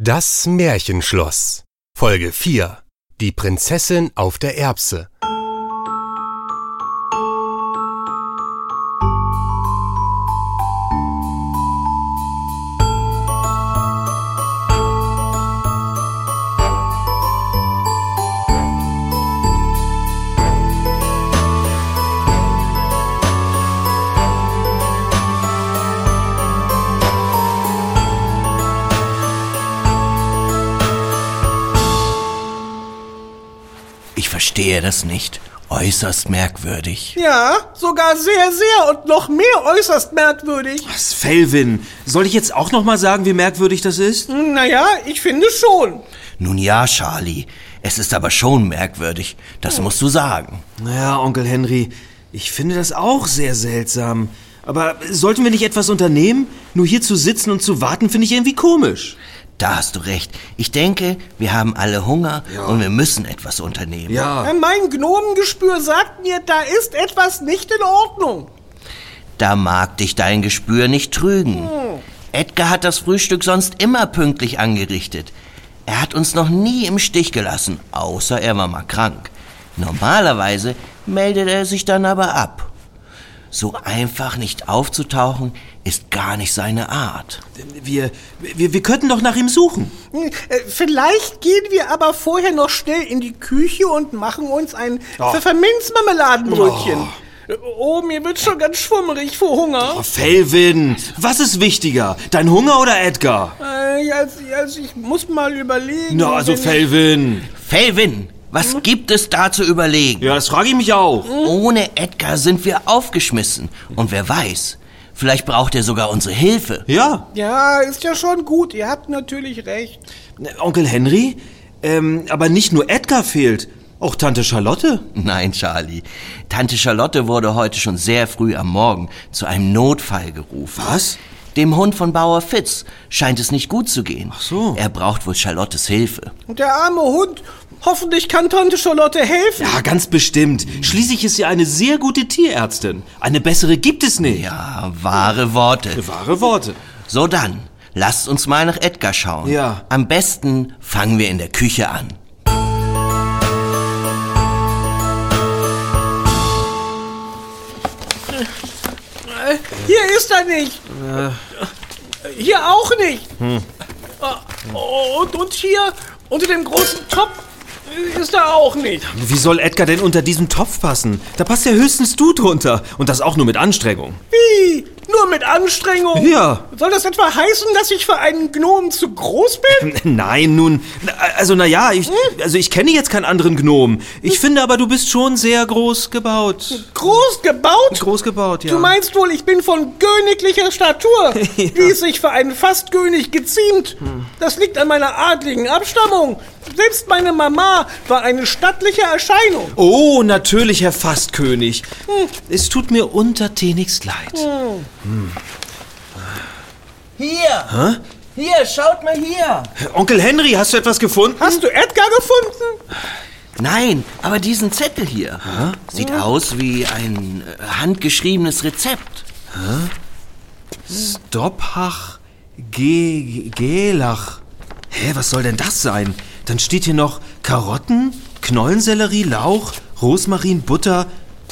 Das Märchenschloss. Folge 4. Die Prinzessin auf der Erbse. Verstehe das nicht. Äußerst merkwürdig. Ja, sogar sehr, sehr und noch mehr äußerst merkwürdig. Was, Felvin? Soll ich jetzt auch noch mal sagen, wie merkwürdig das ist? Naja, ich finde schon. Nun ja, Charlie. Es ist aber schon merkwürdig. Das musst du sagen. Ja, Onkel Henry, ich finde das auch sehr seltsam. Aber sollten wir nicht etwas unternehmen? Nur hier zu sitzen und zu warten, finde ich irgendwie komisch. Da hast du recht. Ich denke, wir haben alle Hunger und wir müssen etwas unternehmen. Ja. Äh, Mein Gnomengespür sagt mir, da ist etwas nicht in Ordnung. Da mag dich dein Gespür nicht trügen. Edgar hat das Frühstück sonst immer pünktlich angerichtet. Er hat uns noch nie im Stich gelassen, außer er war mal krank. Normalerweise meldet er sich dann aber ab. So einfach nicht aufzutauchen, ist gar nicht seine Art. Wir, wir, wir könnten doch nach ihm suchen. Hm, äh, Vielleicht gehen wir aber vorher noch schnell in die Küche und machen uns ein Pfefferminzmarmeladenbrötchen. Äh, Oh, mir wird schon ganz schwummerig vor Hunger. Oh, Felvin, was ist wichtiger? Dein Hunger oder Edgar? Äh, also, also ich muss mal überlegen. Na, also Felvin. Felvin, was gibt es da zu überlegen? Ja, das frage ich mich auch. Ohne Edgar sind wir aufgeschmissen. Und wer weiß, vielleicht braucht er sogar unsere Hilfe. Ja. Ja, ist ja schon gut. Ihr habt natürlich recht. Onkel Henry? Ähm, aber nicht nur Edgar fehlt, auch Tante Charlotte. Nein, Charlie. Tante Charlotte wurde heute schon sehr früh am Morgen zu einem Notfall gerufen. Was? Dem Hund von Bauer Fitz scheint es nicht gut zu gehen. Ach so. Er braucht wohl Charlottes Hilfe. Und der arme Hund. Hoffentlich kann Tante Charlotte helfen. Ja, ganz bestimmt. Schließlich ist sie eine sehr gute Tierärztin. Eine bessere gibt es nicht. Ja, wahre Worte. Wahre Worte. So dann, lasst uns mal nach Edgar schauen. Ja. Am besten fangen wir in der Küche an. Hier ist er nicht. Hier auch nicht. Oh, Und, und hier unter dem großen Topf ist er auch nicht. Wie soll Edgar denn unter diesen Topf passen? Da passt ja höchstens du drunter. Und das auch nur mit Anstrengung. Wie? Nur mit Anstrengung? Ja. Soll das etwa heißen, dass ich für einen Gnom zu groß bin? Nein, nun, also na ja, ich, also ich kenne jetzt keinen anderen Gnom. Ich finde aber, du bist schon sehr groß gebaut. Groß gebaut? Groß gebaut, ja. Du meinst wohl, ich bin von königlicher Statur, wie es sich für einen Fastkönig geziemt. Das liegt an meiner adligen Abstammung. Selbst meine Mama war eine stattliche Erscheinung. Oh, natürlich, Herr Fastkönig. Es tut mir untertänigst leid. Hier! Hier, schaut mal hier! Onkel Henry, hast du etwas gefunden? Hast du Edgar gefunden? Nein, aber diesen Zettel hier. Sieht aus wie ein äh, handgeschriebenes Rezept. Stoppach Ge Gelach. Hä, was soll denn das sein? Dann steht hier noch Karotten, Knollensellerie, Lauch, Rosmarin, Butter,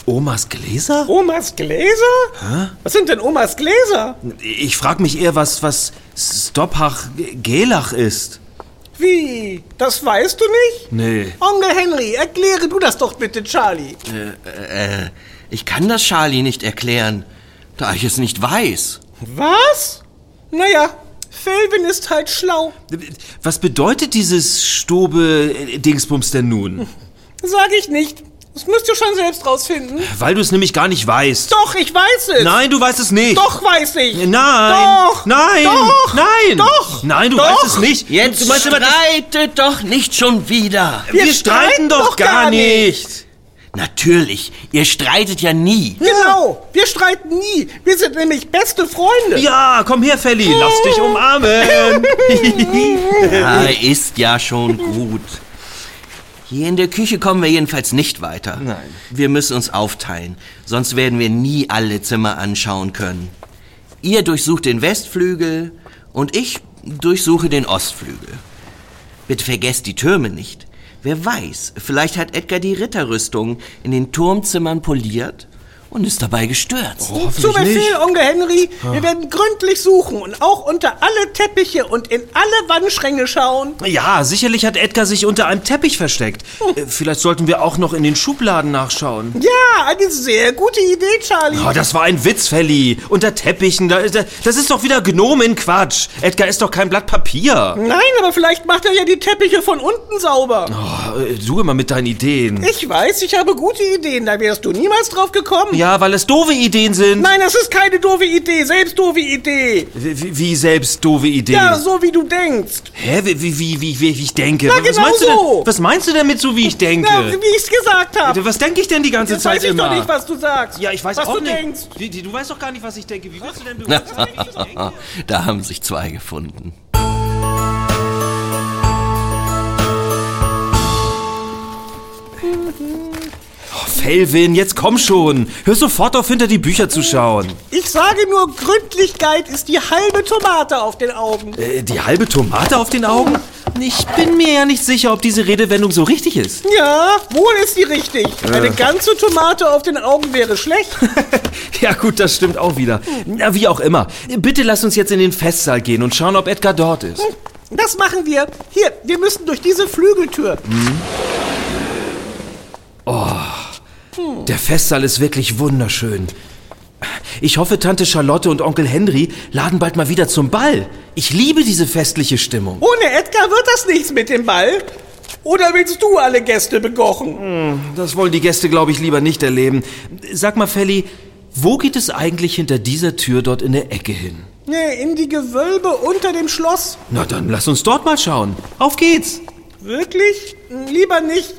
Omas Gläser? Omas Gläser? Was sind denn Omas Gläser? Ich frag mich eher, was, was Stoppach Gelach ist. Wie? Das weißt du nicht? Nee. Onkel Henry, erkläre du das doch bitte, Charlie. Äh, ich kann das Charlie nicht erklären, da ich es nicht weiß. Was? Naja, Felvin ist halt schlau. Was bedeutet dieses Stobe-Dingsbums denn nun? Sag ich nicht. Das müsst ihr schon selbst rausfinden. Weil du es nämlich gar nicht weißt. Doch, ich weiß es. Nein, du weißt es nicht. Doch, weiß ich. Nein. Doch. Nein. Doch. Nein. Doch. Nein, du Doch. weißt es nicht. Jetzt du meinst streitet doch nicht schon wieder. wir, Wir streiten streiten doch doch gar gar nicht. Natürlich, ihr streitet ja nie. Genau. Wir streiten nie. Wir sind nämlich beste Freunde. Ja, komm her, Felly. Lass dich umarmen. Ja, ist ja schon gut. Hier in der Küche kommen wir jedenfalls nicht weiter. Nein. Wir müssen uns aufteilen, sonst werden wir nie alle Zimmer anschauen können. Ihr durchsucht den Westflügel und ich durchsuche den Ostflügel. Bitte vergesst die Türme nicht. Wer weiß, vielleicht hat Edgar die Ritterrüstung in den Turmzimmern poliert und ist dabei gestürzt. Zu Hoffentlich Befehl, nicht. Onkel Henry. Wir werden gründlich suchen und auch unter alle Teppiche und in alle Wandschränke schauen. Ja, sicherlich hat Edgar sich unter einem Teppich versteckt. Äh, Vielleicht sollten wir auch noch in den Schubladen nachschauen. Ja, eine sehr gute Idee, Charlie. Oh, das war ein Witz, Felly. Unter Teppichen, da, da, das ist doch wieder Gnomenquatsch. Edgar ist doch kein Blatt Papier. Nein, aber vielleicht macht er ja die Teppiche von unten sauber. Oh, äh, du immer mit deinen Ideen. Ich weiß, ich habe gute Ideen. Da wärst du niemals drauf gekommen. Ja, weil es doofe Ideen sind. Nein, das ist keine doofe Idee. Selbst doofe Idee. Wie, wie selbst doofe Ideen. Ja, so wie du denkst. Hä, wie, wie, wie, wie, wie ich denke? Na, was, genau meinst du denn, so. was meinst du damit so, wie ich denke? Ja, wie ich's gesagt habe. was denke ich denn die ganze Jetzt Zeit weiß ich immer? doch nicht, was du sagst. ja, ich weiß was auch du nicht. denkst. Die, du weißt doch gar nicht, was ich denke. Wie willst du denn beweisen, wie ich denke? Da haben sich zwei gefunden. Felvin, jetzt komm schon. Hör sofort auf, hinter die Bücher zu schauen. Ich sage nur, Gründlichkeit ist die halbe Tomate auf den Augen. Äh, die halbe Tomate auf den Augen? Ich bin mir ja nicht sicher, ob diese Redewendung so richtig ist. Ja, wohl ist die richtig. Eine ganze Tomate auf den Augen wäre schlecht. ja gut, das stimmt auch wieder. Na, wie auch immer. Bitte lass uns jetzt in den Festsaal gehen und schauen, ob Edgar dort ist. Das machen wir. Hier, wir müssen durch diese Flügeltür. Der Festsaal ist wirklich wunderschön. Ich hoffe, Tante Charlotte und Onkel Henry laden bald mal wieder zum Ball. Ich liebe diese festliche Stimmung. Ohne Edgar wird das nichts mit dem Ball. Oder willst du alle Gäste bekochen? Das wollen die Gäste, glaube ich, lieber nicht erleben. Sag mal, Felly, wo geht es eigentlich hinter dieser Tür dort in der Ecke hin? Nee, in die Gewölbe unter dem Schloss. Na dann lass uns dort mal schauen. Auf geht's. Wirklich? Lieber nicht.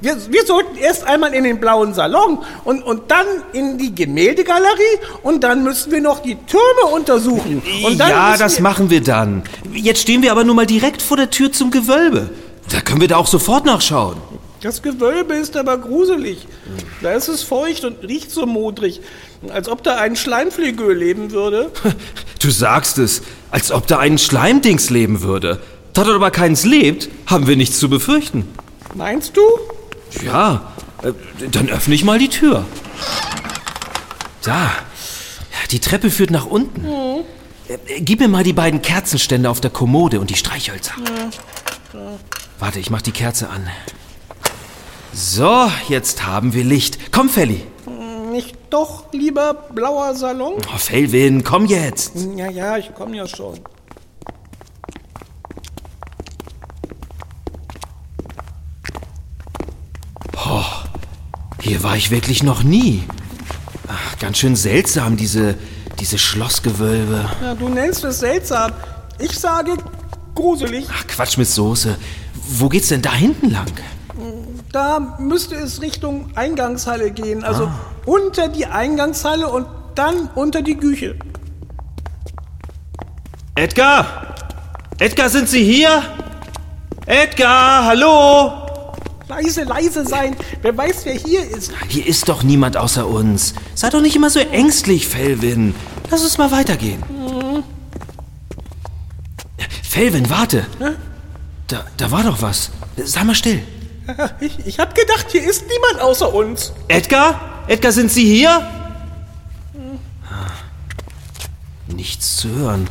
Wir, wir sollten erst einmal in den blauen Salon und, und dann in die Gemäldegalerie und dann müssen wir noch die Türme untersuchen. Ja, das machen wir dann. Jetzt stehen wir aber nur mal direkt vor der Tür zum Gewölbe. Da können wir da auch sofort nachschauen. Das Gewölbe ist aber gruselig. Da ist es feucht und riecht so modrig. Als ob da ein Schleimflügel leben würde. Du sagst es, als ob da ein Schleimdings leben würde. Da dort aber keins lebt, haben wir nichts zu befürchten. Meinst du? Ja, äh, dann öffne ich mal die Tür. Da. Die Treppe führt nach unten. Äh, Gib mir mal die beiden Kerzenständer auf der Kommode und die Streichhölzer. Warte, ich mach die Kerze an. So, jetzt haben wir Licht. Komm, Felly. Nicht doch lieber blauer Salon? Oh, Felvin, komm jetzt. Ja, ja, ich komme ja schon. Hier war ich wirklich noch nie. Ach, ganz schön seltsam, diese, diese Schlossgewölbe. Ja, du nennst es seltsam. Ich sage gruselig. Ach, Quatsch mit Soße. Wo geht's denn da hinten lang? Da müsste es Richtung Eingangshalle gehen. Also unter die Eingangshalle und dann unter die Küche. Edgar! Edgar, sind Sie hier? Edgar, hallo? Leise, leise sein. Wer weiß, wer hier ist. Hier ist doch niemand außer uns. Sei doch nicht immer so ängstlich, Felvin. Lass uns mal weitergehen. Felvin, warte. Da, da war doch was. Sei mal still. Ich, ich hab gedacht, hier ist niemand außer uns. Edgar? Edgar, sind Sie hier? Nichts zu hören.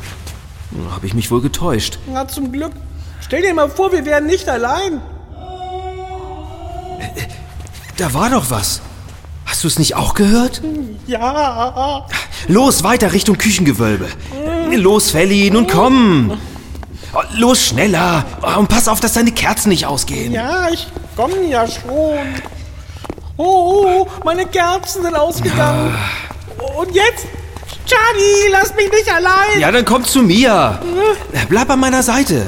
Habe ich mich wohl getäuscht. Na, zum Glück. Stell dir mal vor, wir wären nicht allein. Da war doch was. Hast du es nicht auch gehört? Ja. Los, weiter Richtung Küchengewölbe. Los, Felly, nun komm. Los, schneller. Oh, Und pass auf, dass deine Kerzen nicht ausgehen. Ja, ich komm ja schon. Oh, meine Kerzen sind ausgegangen. Und jetzt? Charlie, lass mich nicht allein. Ja, dann komm zu mir. Bleib an meiner Seite.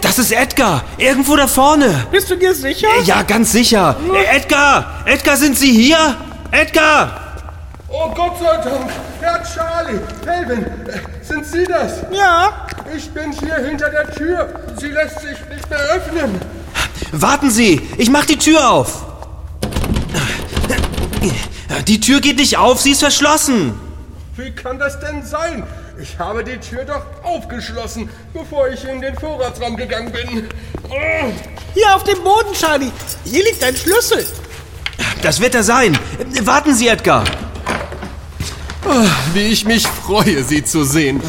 Das ist Edgar. Irgendwo da vorne. Bist du dir sicher? Ja, ganz sicher. Edgar! Edgar, sind Sie hier? Edgar! Oh Gott sei Dank! Herr Charlie! Melvin! äh, Sind Sie das? Ja. Ich bin hier hinter der Tür. Sie lässt sich nicht mehr öffnen. Warten Sie, ich mach die Tür auf. Die Tür geht nicht auf, sie ist verschlossen. Wie kann das denn sein? Ich habe die Tür doch aufgeschlossen, bevor ich in den Vorratsraum gegangen bin. Oh, Hier auf dem Boden, Charlie. Hier liegt ein Schlüssel. Das wird er sein. Warten Sie, Edgar. wie ich mich freue, Sie zu sehen.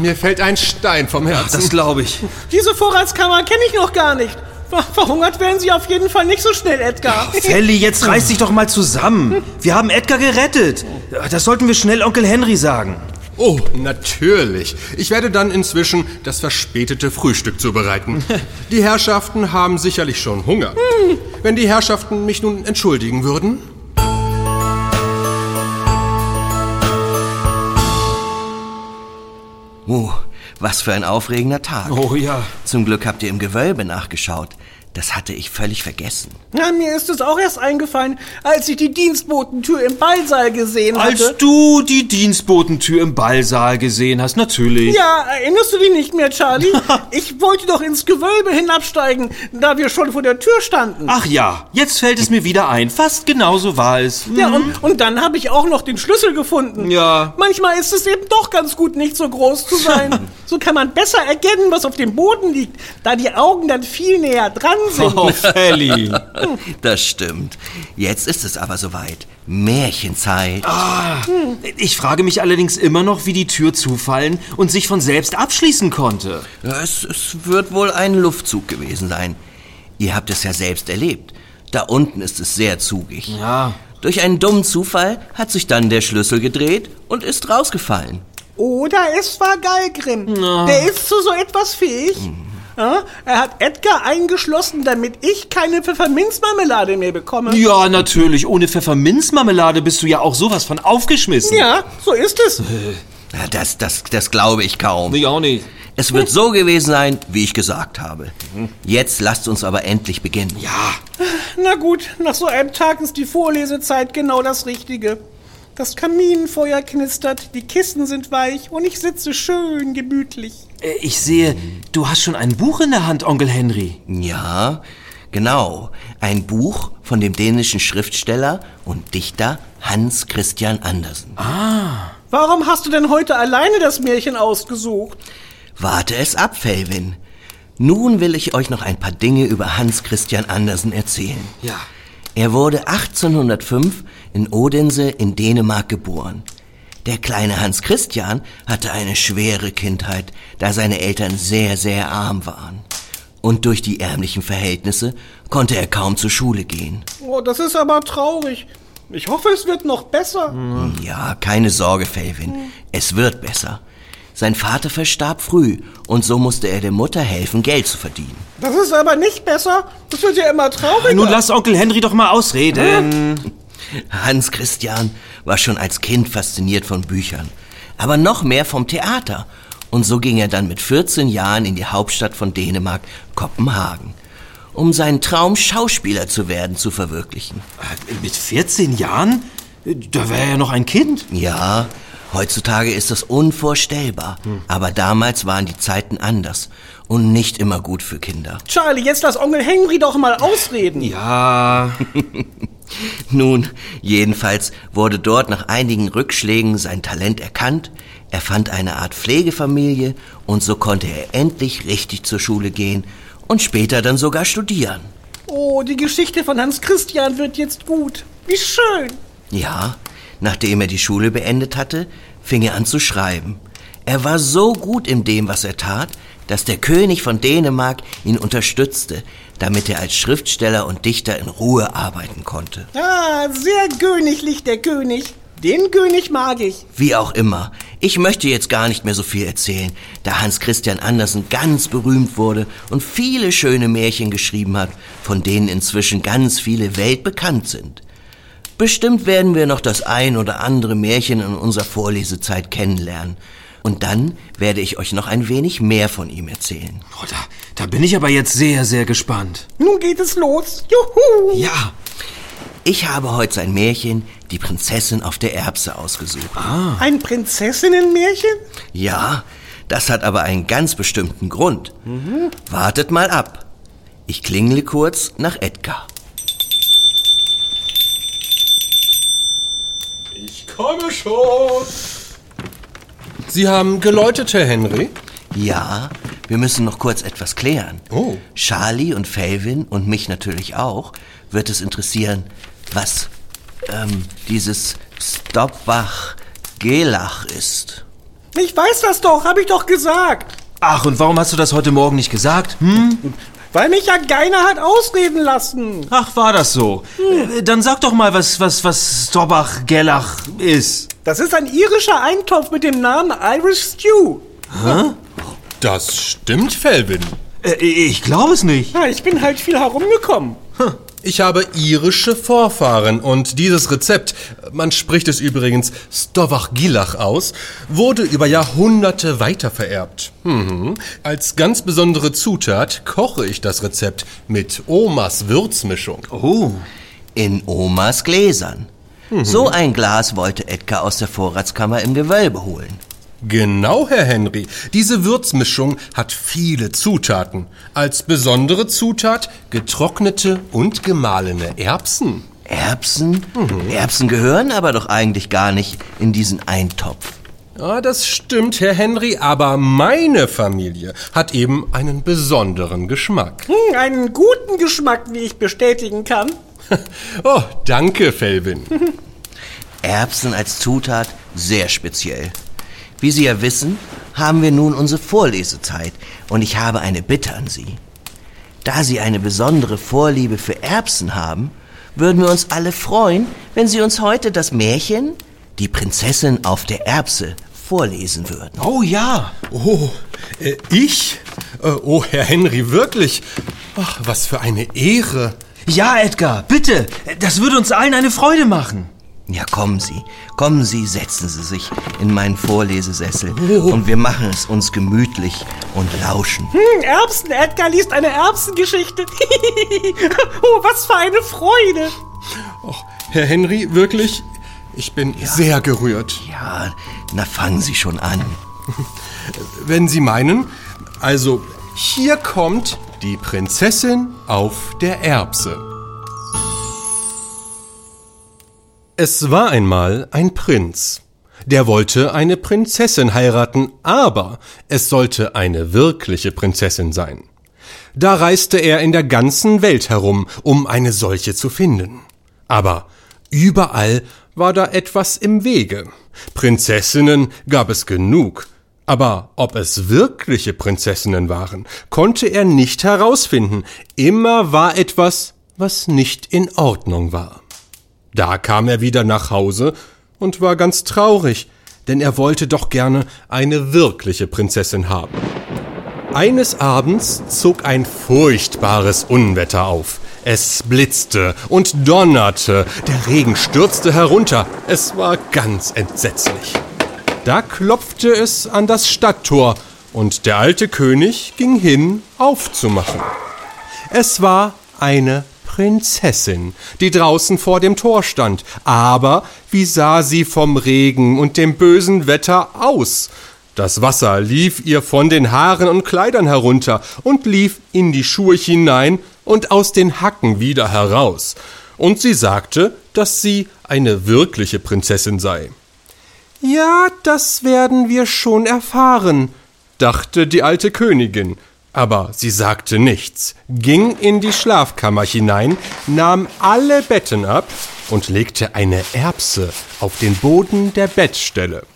Mir fällt ein Stein vom Herzen. Das glaube ich. Diese Vorratskammer kenne ich noch gar nicht. Ver- Verhungert werden Sie auf jeden Fall nicht so schnell, Edgar. Felly, jetzt reiß dich doch mal zusammen. Wir haben Edgar gerettet. Das sollten wir schnell Onkel Henry sagen. Oh, natürlich. Ich werde dann inzwischen das verspätete Frühstück zubereiten. Die Herrschaften haben sicherlich schon Hunger. Wenn die Herrschaften mich nun entschuldigen würden. Oh, was für ein aufregender Tag. Oh ja. Zum Glück habt ihr im Gewölbe nachgeschaut. Das hatte ich völlig vergessen. Ja, mir ist es auch erst eingefallen, als ich die Dienstbotentür im Ballsaal gesehen Als hatte. du die Dienstbotentür im Ballsaal gesehen hast, natürlich. Ja, erinnerst du dich nicht mehr, Charlie? Ich wollte doch ins Gewölbe hinabsteigen, da wir schon vor der Tür standen. Ach ja, jetzt fällt es mir wieder ein. Fast genauso war es. Ja, und, und dann habe ich auch noch den Schlüssel gefunden. Ja. Manchmal ist es eben doch ganz gut, nicht so groß zu sein. so kann man besser erkennen, was auf dem Boden liegt, da die Augen dann viel näher dran sind. Oh, Felly. Das stimmt. Jetzt ist es aber soweit. Märchenzeit. Ich frage mich allerdings immer noch, wie die Tür zufallen und sich von selbst abschließen konnte. Es, es wird wohl ein Luftzug gewesen sein. Ihr habt es ja selbst erlebt. Da unten ist es sehr zugig. Ja. Durch einen dummen Zufall hat sich dann der Schlüssel gedreht und ist rausgefallen. Oder es war Galgrim. Der ist zu so etwas fähig. Ja, er hat Edgar eingeschlossen, damit ich keine Pfefferminzmarmelade mehr bekomme. Ja, natürlich. Ohne Pfefferminzmarmelade bist du ja auch sowas von aufgeschmissen. Ja, so ist es. Das, das, das glaube ich kaum. Ich auch nicht. Es wird so gewesen sein, wie ich gesagt habe. Jetzt lasst uns aber endlich beginnen. Ja. Na gut, nach so einem Tag ist die Vorlesezeit genau das Richtige. Das Kaminfeuer knistert, die Kissen sind weich und ich sitze schön gemütlich. Äh, Ich sehe, du hast schon ein Buch in der Hand, Onkel Henry. Ja, genau. Ein Buch von dem dänischen Schriftsteller und Dichter Hans Christian Andersen. Warum hast du denn heute alleine das Märchen ausgesucht? Warte es ab, Felvin. Nun will ich euch noch ein paar Dinge über Hans Christian Andersen erzählen. Ja. Er wurde 1805 in Odense in Dänemark geboren. Der kleine Hans Christian hatte eine schwere Kindheit, da seine Eltern sehr, sehr arm waren. Und durch die ärmlichen Verhältnisse konnte er kaum zur Schule gehen. Oh, das ist aber traurig. Ich hoffe, es wird noch besser. Ja, keine Sorge, Felvin. Es wird besser. Sein Vater verstarb früh und so musste er der Mutter helfen, Geld zu verdienen. Das ist aber nicht besser. Das wird ja immer trauriger. Nun lass Onkel Henry doch mal ausreden. Hans Christian war schon als Kind fasziniert von Büchern, aber noch mehr vom Theater. Und so ging er dann mit 14 Jahren in die Hauptstadt von Dänemark, Kopenhagen, um seinen Traum, Schauspieler zu werden, zu verwirklichen. Mit 14 Jahren? Da wäre er ja noch ein Kind. Ja, heutzutage ist das unvorstellbar, aber damals waren die Zeiten anders und nicht immer gut für Kinder. Charlie, jetzt lass Onkel Henry doch mal ausreden. Ja. Nun, jedenfalls wurde dort nach einigen Rückschlägen sein Talent erkannt, er fand eine Art Pflegefamilie und so konnte er endlich richtig zur Schule gehen und später dann sogar studieren. Oh, die Geschichte von Hans Christian wird jetzt gut. Wie schön. Ja, nachdem er die Schule beendet hatte, fing er an zu schreiben. Er war so gut in dem, was er tat, dass der König von Dänemark ihn unterstützte, damit er als Schriftsteller und Dichter in Ruhe arbeiten konnte. Ah, sehr königlich, der König. Den König mag ich. Wie auch immer. Ich möchte jetzt gar nicht mehr so viel erzählen, da Hans Christian Andersen ganz berühmt wurde und viele schöne Märchen geschrieben hat, von denen inzwischen ganz viele weltbekannt sind. Bestimmt werden wir noch das ein oder andere Märchen in unserer Vorlesezeit kennenlernen. Und dann werde ich euch noch ein wenig mehr von ihm erzählen. Oh, da, da bin ich aber jetzt sehr, sehr gespannt. Nun geht es los. Juhu! Ja, Ich habe heute sein Märchen Die Prinzessin auf der Erbse ausgesucht. Ein Prinzessinnenmärchen? Ja, das hat aber einen ganz bestimmten Grund. Wartet mal ab. Ich klingle kurz nach Edgar. Komme schon. Sie haben geläutet, Herr Henry? Ja, wir müssen noch kurz etwas klären. Oh. Charlie und Felvin und mich natürlich auch wird es interessieren, was ähm, dieses Stoppbach Gelach ist. Ich weiß das doch, habe ich doch gesagt. Ach, und warum hast du das heute Morgen nicht gesagt? Hm? Weil mich ja Geiner hat ausreden lassen. Ach, war das so? Äh, Dann sag doch mal, was, was, was Stobbach Gellach ist. Das ist ein irischer Eintopf mit dem Namen Irish Stew. Das stimmt, Felvin. Äh, ich glaube es nicht. Ja, ich bin halt viel herumgekommen. Ich habe irische Vorfahren und dieses Rezept, man spricht es übrigens Stovach-Gilach aus, wurde über Jahrhunderte weitervererbt. Mhm. Als ganz besondere Zutat koche ich das Rezept mit Omas Würzmischung. Oh. In Omas Gläsern. So ein Glas wollte Edgar aus der Vorratskammer im Gewölbe holen. Genau, Herr Henry. Diese Würzmischung hat viele Zutaten. Als besondere Zutat getrocknete und gemahlene Erbsen. Erbsen? Erbsen gehören aber doch eigentlich gar nicht in diesen Eintopf. Ja, das stimmt, Herr Henry, aber meine Familie hat eben einen besonderen Geschmack. Hm, einen guten Geschmack, wie ich bestätigen kann. Oh, danke, Felvin. Erbsen als Zutat sehr speziell. Wie Sie ja wissen, haben wir nun unsere Vorlesezeit und ich habe eine Bitte an Sie. Da Sie eine besondere Vorliebe für Erbsen haben, würden wir uns alle freuen, wenn Sie uns heute das Märchen Die Prinzessin auf der Erbse vorlesen würden. Oh ja. Oh, äh, ich? Äh, oh, Herr Henry, wirklich? Ach, was für eine Ehre. Ja, Edgar, bitte. Das würde uns allen eine Freude machen. Ja, kommen Sie, kommen Sie, setzen Sie sich in meinen Vorlesesessel und wir machen es uns gemütlich und lauschen. Hm, Erbsen, Edgar liest eine Erbsengeschichte. oh, was für eine Freude. Och, Herr Henry, wirklich? Ich bin sehr gerührt. Ja, na fangen Sie schon an. Wenn Sie meinen, also hier kommt die Prinzessin auf der Erbse. Es war einmal ein Prinz. Der wollte eine Prinzessin heiraten, aber es sollte eine wirkliche Prinzessin sein. Da reiste er in der ganzen Welt herum, um eine solche zu finden. Aber überall war da etwas im Wege. Prinzessinnen gab es genug, aber ob es wirkliche Prinzessinnen waren, konnte er nicht herausfinden. Immer war etwas, was nicht in Ordnung war. Da kam er wieder nach Hause und war ganz traurig, denn er wollte doch gerne eine wirkliche Prinzessin haben. Eines Abends zog ein furchtbares Unwetter auf. Es blitzte und donnerte, der Regen stürzte herunter, es war ganz entsetzlich. Da klopfte es an das Stadttor, und der alte König ging hin, aufzumachen. Es war eine Prinzessin, die draußen vor dem Tor stand. Aber wie sah sie vom Regen und dem bösen Wetter aus? Das Wasser lief ihr von den Haaren und Kleidern herunter und lief in die Schuhe hinein und aus den Hacken wieder heraus. Und sie sagte, dass sie eine wirkliche Prinzessin sei. Ja, das werden wir schon erfahren, dachte die alte Königin. Aber sie sagte nichts, ging in die Schlafkammer hinein, nahm alle Betten ab und legte eine Erbse auf den Boden der Bettstelle.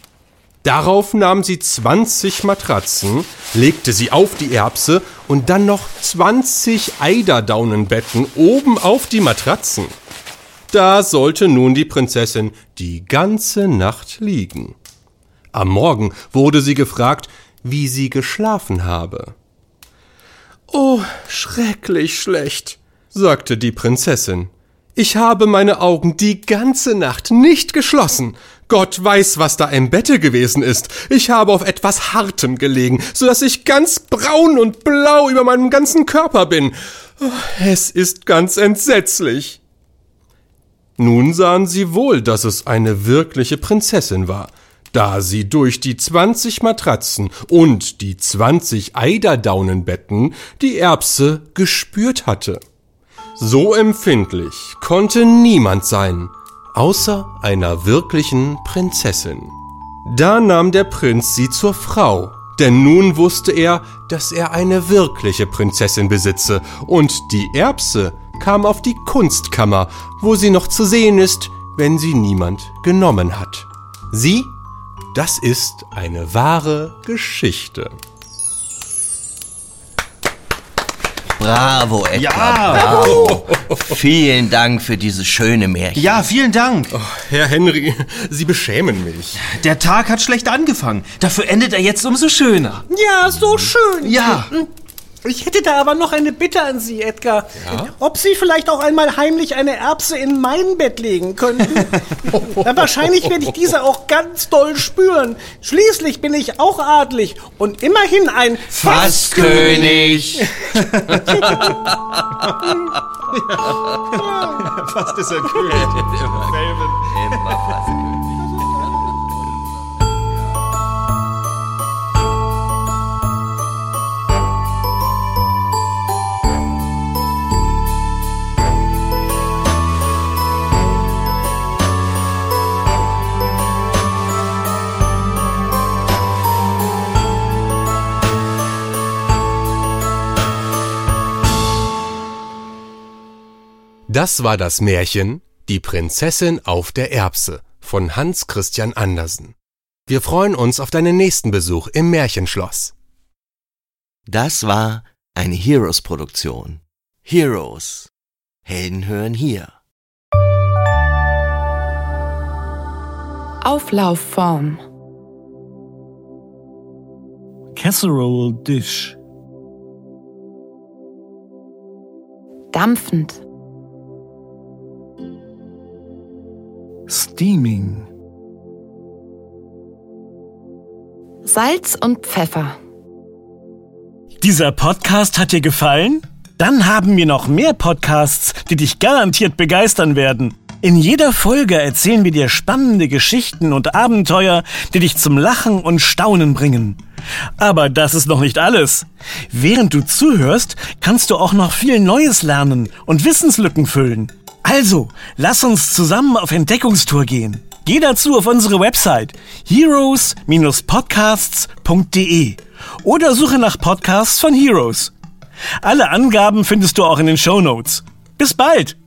Darauf nahm sie 20 Matratzen, legte sie auf die Erbse und dann noch 20 Eiderdaunenbetten oben auf die Matratzen. Da sollte nun die Prinzessin die ganze Nacht liegen. Am Morgen wurde sie gefragt, wie sie geschlafen habe. Oh, schrecklich schlecht, sagte die Prinzessin. Ich habe meine Augen die ganze Nacht nicht geschlossen. Gott weiß, was da im Bette gewesen ist. Ich habe auf etwas Hartem gelegen, so dass ich ganz braun und blau über meinem ganzen Körper bin. Oh, es ist ganz entsetzlich. Nun sahen sie wohl, dass es eine wirkliche Prinzessin war, da sie durch die zwanzig Matratzen und die zwanzig Eiderdaunenbetten die Erbse gespürt hatte. So empfindlich konnte niemand sein, außer einer wirklichen Prinzessin. Da nahm der Prinz sie zur Frau, denn nun wusste er, dass er eine wirkliche Prinzessin besitze, und die Erbse kam auf die Kunstkammer, wo sie noch zu sehen ist, wenn sie niemand genommen hat. Sie, das ist eine wahre Geschichte. Bravo, Edgar. Ja. Bravo. Vielen Dank für dieses schöne Märchen. Ja, vielen Dank. Herr Henry, Sie beschämen mich. Der Tag hat schlecht angefangen. Dafür endet er jetzt umso schöner. Ja, so schön. Ja. Ich hätte da aber noch eine Bitte an Sie, Edgar. Ob Sie vielleicht auch einmal heimlich eine Erbse in mein Bett legen könnten? ja, wahrscheinlich werde ich diese auch ganz doll spüren. Schließlich bin ich auch adlig und immerhin ein Fasskönig. Fast ist er König. Immer Fasskönig. Das war das Märchen Die Prinzessin auf der Erbse von Hans Christian Andersen. Wir freuen uns auf deinen nächsten Besuch im Märchenschloss. Das war eine Heroes-Produktion. Heroes. Helden hören hier. Auflaufform. Casserole Dish. Dampfend. Steaming. Salz und Pfeffer. Dieser Podcast hat dir gefallen? Dann haben wir noch mehr Podcasts, die dich garantiert begeistern werden. In jeder Folge erzählen wir dir spannende Geschichten und Abenteuer, die dich zum Lachen und Staunen bringen. Aber das ist noch nicht alles. Während du zuhörst, kannst du auch noch viel Neues lernen und Wissenslücken füllen. Also, lass uns zusammen auf Entdeckungstour gehen. Geh dazu auf unsere Website heroes-podcasts.de oder suche nach Podcasts von Heroes. Alle Angaben findest du auch in den Show Notes. Bis bald!